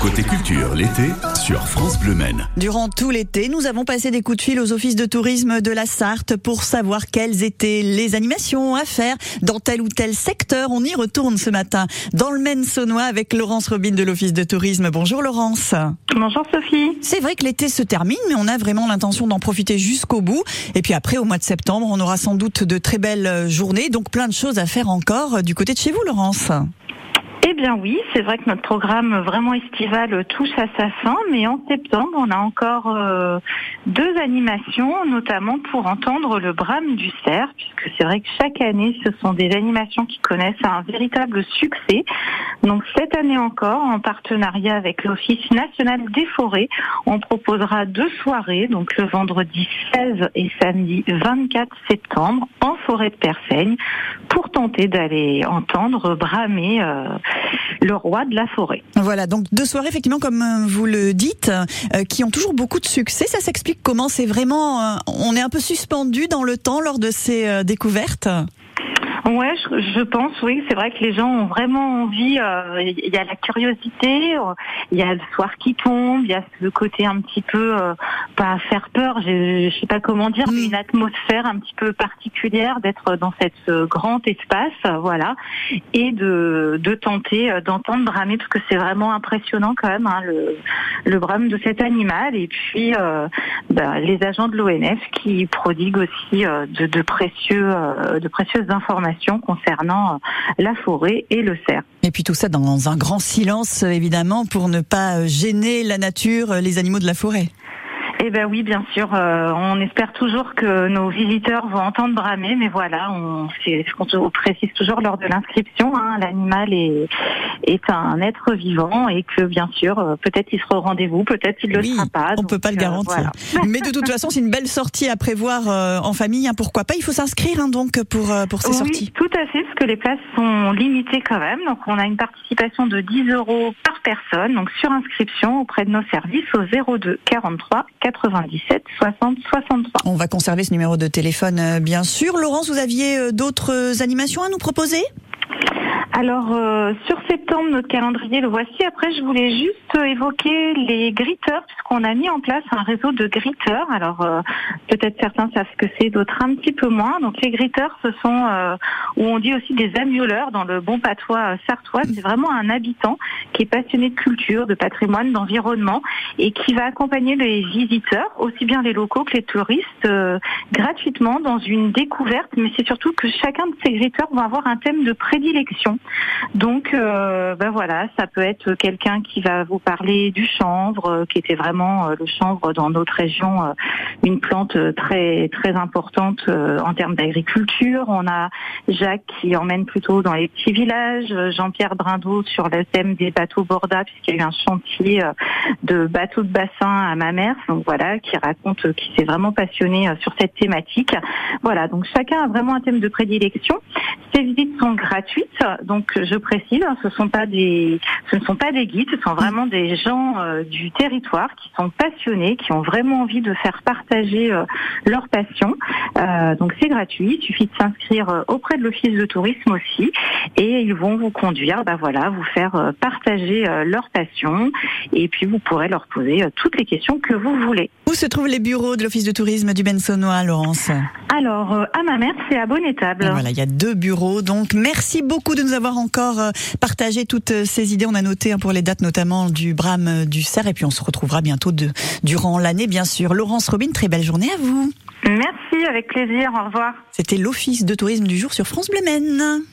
Côté culture, l'été, sur France Bleu Maine. Durant tout l'été, nous avons passé des coups de fil aux offices de tourisme de la Sarthe pour savoir quelles étaient les animations à faire dans tel ou tel secteur. On y retourne ce matin dans le Maine saunois avec Laurence Robin de l'office de tourisme. Bonjour Laurence. Bonjour Sophie. C'est vrai que l'été se termine, mais on a vraiment l'intention d'en profiter jusqu'au bout. Et puis après, au mois de septembre, on aura sans doute de très belles journées, donc plein de choses à faire encore du côté de chez vous, Laurence. Bien oui, c'est vrai que notre programme vraiment estival touche à sa fin, mais en septembre, on a encore euh, deux animations, notamment pour entendre le brame du cerf, puisque c'est vrai que chaque année, ce sont des animations qui connaissent un véritable succès. Donc cette année encore, en partenariat avec l'Office national des forêts, on proposera deux soirées, donc le vendredi 16 et samedi 24 septembre, en forêt de Persaigne, pour tenter d'aller entendre bramer euh, le roi de la forêt. Voilà, donc deux soirées effectivement comme euh, vous le dites, euh, qui ont toujours beaucoup de succès. Ça s'explique comment c'est vraiment, euh, on est un peu suspendu dans le temps lors de ces découvertes? Ouais, je, pense, oui, c'est vrai que les gens ont vraiment envie. Euh, il y a la curiosité, il y a le soir qui tombe, il y a le côté un petit peu euh, pas faire peur, je, je sais pas comment dire, mais mm. une atmosphère un petit peu particulière d'être dans cet euh, grand espace, voilà, et de, de tenter euh, d'entendre bramer parce que c'est vraiment impressionnant quand même hein, le, le brame de cet animal et puis euh, bah, les agents de l'ONF qui prodiguent aussi de, de précieux de précieuses informations concernant euh, la forêt et le cerf. Et puis tout ça dans un grand silence, évidemment, pour ne pas euh, gêner la nature, les animaux de la forêt. Eh ben oui, bien sûr. Euh, on espère toujours que nos visiteurs vont entendre bramer, mais voilà, on, qu'on précise toujours lors de l'inscription, hein, l'animal est, est un être vivant et que bien sûr, euh, peut-être il sera au rendez-vous, peut-être il ne le sera pas. On peut pas le euh, garantir. mais de toute façon, c'est une belle sortie à prévoir en famille. Hein, pourquoi pas Il faut s'inscrire hein, donc pour pour ces oui, sorties. Tout à fait, parce que les places sont limitées quand même. Donc on a une participation de 10 euros par personne, donc sur inscription auprès de nos services au 02 43 97 60 63. On va conserver ce numéro de téléphone, euh, bien sûr. Laurence, vous aviez euh, d'autres animations à nous proposer? Alors euh, sur septembre, notre calendrier le voici. Après, je voulais juste évoquer les gritteurs, puisqu'on a mis en place un réseau de gritteurs. Alors euh, peut-être certains savent ce que c'est, d'autres un petit peu moins. Donc les gritteurs, ce sont euh, où on dit aussi des amioleurs dans le bon patois sartois. C'est vraiment un habitant qui est passionné de culture, de patrimoine, d'environnement et qui va accompagner les visiteurs, aussi bien les locaux que les touristes, gratuitement dans une découverte. Mais c'est surtout que chacun de ces gritteurs va avoir un thème de prédilection. Donc, euh, ben voilà, ça peut être quelqu'un qui va vous parler du chanvre, euh, qui était vraiment euh, le chanvre dans notre région une plante très très importante en termes d'agriculture. On a Jacques qui emmène plutôt dans les petits villages, Jean-Pierre Brindot sur le thème des bateaux borda puisqu'il y a eu un chantier de bateaux de bassin à ma mère. Donc voilà, qui raconte qui s'est vraiment passionné sur cette thématique. Voilà, donc chacun a vraiment un thème de prédilection. Ces visites sont gratuites, donc je précise, hein, ce ne sont pas des guides, ce sont vraiment des gens euh, du territoire qui sont passionnés, qui ont vraiment envie de faire partager euh, leur passion. Euh, donc c'est gratuit, il suffit de s'inscrire auprès de l'office de tourisme aussi, et ils vont vous conduire, bah voilà, vous faire partager leur passion, et puis vous pourrez leur poser toutes les questions que vous voulez. Où se trouvent les bureaux de l'office de tourisme du Bensonnois, Laurence Alors à ma mère, c'est à Bonnetable. Voilà, il y a deux bureaux, donc merci beaucoup de nous avoir encore euh, partagé toutes euh, ces idées. On a noté hein, pour les dates notamment du Brame euh, du Cerf et puis on se retrouvera bientôt de, durant l'année bien sûr. Laurence Robin, très belle journée à vous. Merci, avec plaisir. Au revoir. C'était l'Office de tourisme du jour sur France Bleu